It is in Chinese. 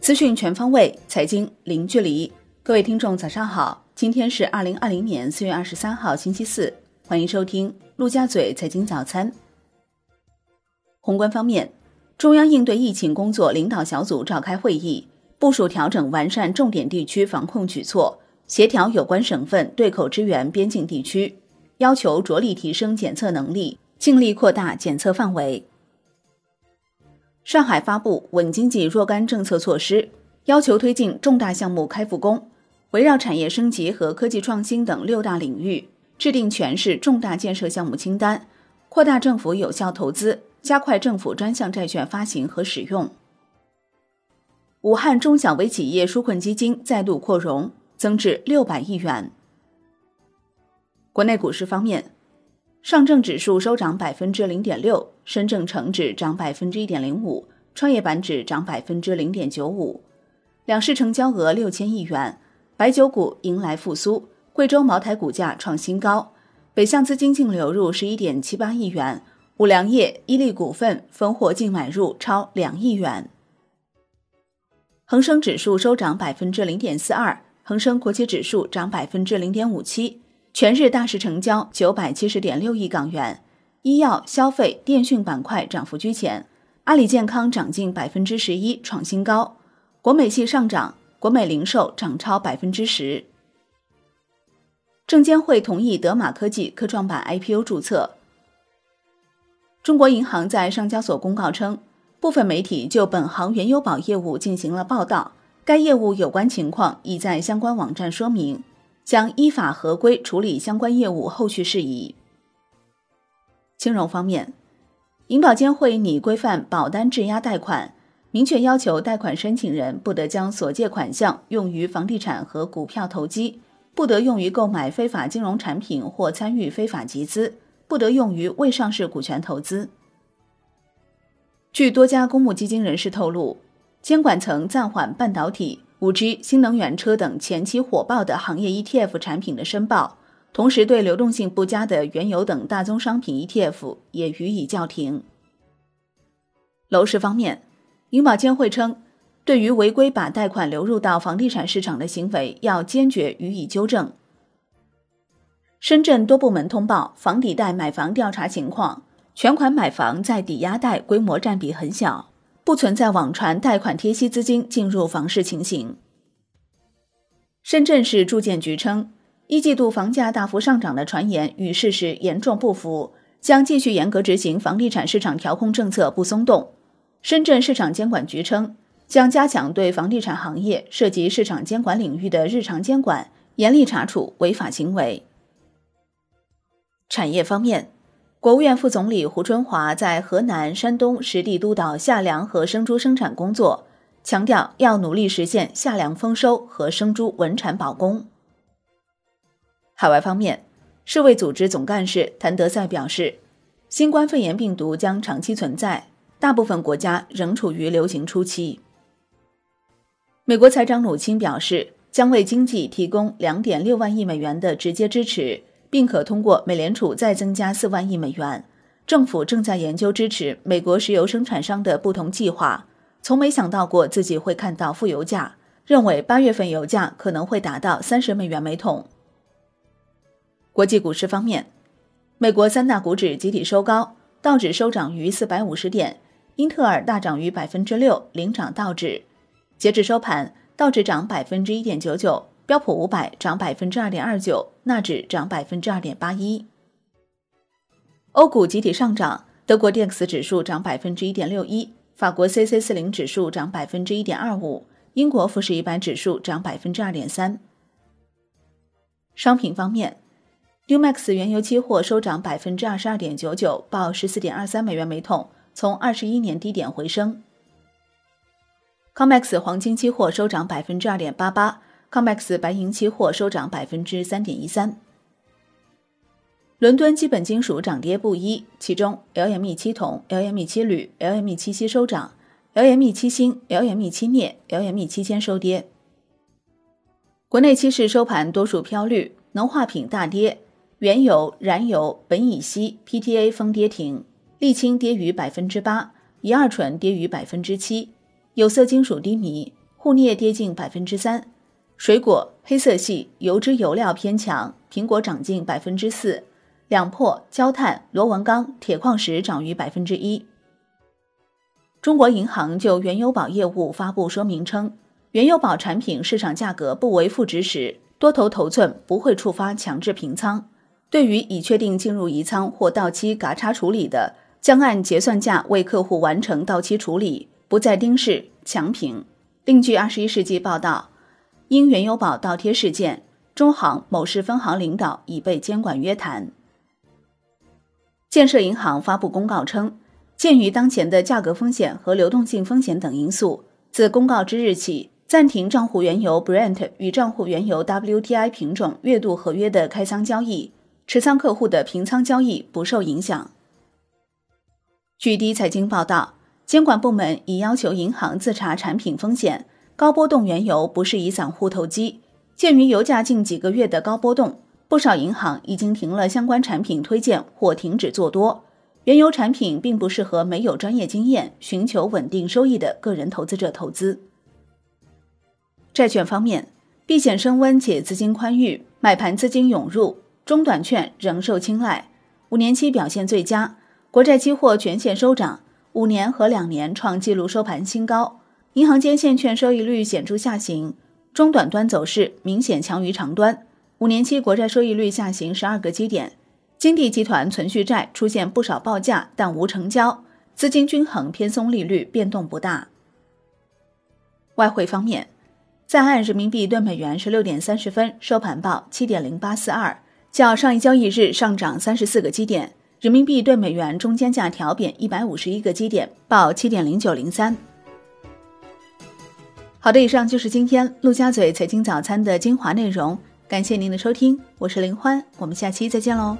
资讯全方位，财经零距离。各位听众，早上好！今天是二零二零年四月二十三号，星期四。欢迎收听陆家嘴财经早餐。宏观方面，中央应对疫情工作领导小组召开会议，部署调整完善重点地区防控举措，协调有关省份对口支援边境地区，要求着力提升检测能力，尽力扩大检测范围。上海发布稳经济若干政策措施，要求推进重大项目开复工，围绕产业升级和科技创新等六大领域，制定全市重大建设项目清单，扩大政府有效投资，加快政府专项债券发行和使用。武汉中小微企业纾困基金再度扩容，增至六百亿元。国内股市方面。上证指数收涨百分之零点六，深证成指涨百分之一点零五，创业板指涨百分之零点九五。两市成交额六千亿元，白酒股迎来复苏，贵州茅台股价创新高。北向资金净流入十一点七八亿元，五粮液、伊利股份分获净买入超两亿元。恒生指数收涨百分之零点四二，恒生国企指数涨百分之零点五七。全日大市成交九百七十点六亿港元，医药、消费、电讯板块涨幅居前，阿里健康涨近百分之十一，创新高。国美系上涨，国美零售涨超百分之十。证监会同意德马科技科创板 IPO 注册。中国银行在上交所公告称，部分媒体就本行原油宝业务进行了报道，该业务有关情况已在相关网站说明。将依法合规处理相关业务后续事宜。金融方面，银保监会拟规范保单质押贷款，明确要求贷款申请人不得将所借款项用于房地产和股票投机，不得用于购买非法金融产品或参与非法集资，不得用于未上市股权投资。据多家公募基金人士透露，监管层暂缓半导体。五 G、新能源车等前期火爆的行业 ETF 产品的申报，同时对流动性不佳的原油等大宗商品 ETF 也予以叫停。楼市方面，银保监会称，对于违规把贷款流入到房地产市场的行为，要坚决予以纠正。深圳多部门通报房抵贷买房调查情况，全款买房在抵押贷规模占比很小。不存在网传贷款贴息资金进入房市情形。深圳市住建局称，一季度房价大幅上涨的传言与事实严重不符，将继续严格执行房地产市场调控政策，不松动。深圳市场监管局称，将加强对房地产行业涉及市场监管领域的日常监管，严厉查处违法行为。产业方面。国务院副总理胡春华在河南、山东实地督导夏粮和生猪生产工作，强调要努力实现夏粮丰收和生猪稳产保供。海外方面，世卫组织总干事谭德赛表示，新冠肺炎病毒将长期存在，大部分国家仍处于流行初期。美国财长努钦表示，将为经济提供两点六万亿美元的直接支持。并可通过美联储再增加四万亿美元。政府正在研究支持美国石油生产商的不同计划。从没想到过自己会看到负油价，认为八月份油价可能会达到三十美元每桶。国际股市方面，美国三大股指集体收高，道指收涨逾四百五十点，英特尔大涨逾百分之六，领涨道指。截至收盘，道指涨百分之一点九九。标普五百涨百分之二点二九，纳指涨百分之二点八一。欧股集体上涨，德国 DAX 指数涨百分之一点六一，法国 c c 四零指数涨百分之一点二五，英国富时一百指数涨百分之二点三。商品方面，Umax 原油期货收涨百分之二十二点九九，报十四点二三美元每桶，从二十一年低点回升。Comex 黄金期货收涨百分之二点八八。COMEX 白银期货收涨百分之三点一三。伦敦基本金属涨跌不一，其中 LME 七铜、LME 七铝、LME 七锡收涨，LME 七锌、LME 七镍、LME 七铅收跌。国内期市收盘多数飘绿，农化品大跌，原油、燃油、苯乙烯、PTA 封跌停，沥青跌逾百分之八，乙二醇跌逾百分之七，有色金属低迷，沪镍跌近百分之三。水果、黑色系、油脂油料偏强，苹果涨近百分之四，两破、焦炭、螺纹钢、铁矿石涨逾百分之一。中国银行就原油宝业务发布说明称，原油宝产品市场价格不为负值时，多头头寸不会触发强制平仓。对于已确定进入移仓或到期嘎差处理的，将按结算价为客户完成到期处理，不再盯市强平。另据二十一世纪报道。因原油宝倒贴事件，中行某市分行领导已被监管约谈。建设银行发布公告称，鉴于当前的价格风险和流动性风险等因素，自公告之日起，暂停账户原油 Brent 与账户原油 WTI 品种月度合约的开仓交易，持仓客户的平仓交易不受影响。据第一财经报道，监管部门已要求银行自查产品风险。高波动原油不适宜散户投机。鉴于油价近几个月的高波动，不少银行已经停了相关产品推荐或停止做多。原油产品并不适合没有专业经验、寻求稳定收益的个人投资者投资。债券方面，避险升温且资金宽裕，买盘资金涌入，中短券仍受青睐。五年期表现最佳，国债期货全线收涨，五年和两年创纪录收盘新高。银行间现券收益率显著下行，中短端走势明显强于长端。五年期国债收益率下行十二个基点。金地集团存续债出现不少报价，但无成交，资金均衡偏松，利率变动不大。外汇方面，在岸人民币兑美元十六点三十分收盘报七点零八四二，较上一交易日上涨三十四个基点。人民币兑美元中间价调贬一百五十一个基点，报七点零九零三。好的，以上就是今天陆家嘴财经早餐的精华内容，感谢您的收听，我是林欢，我们下期再见喽。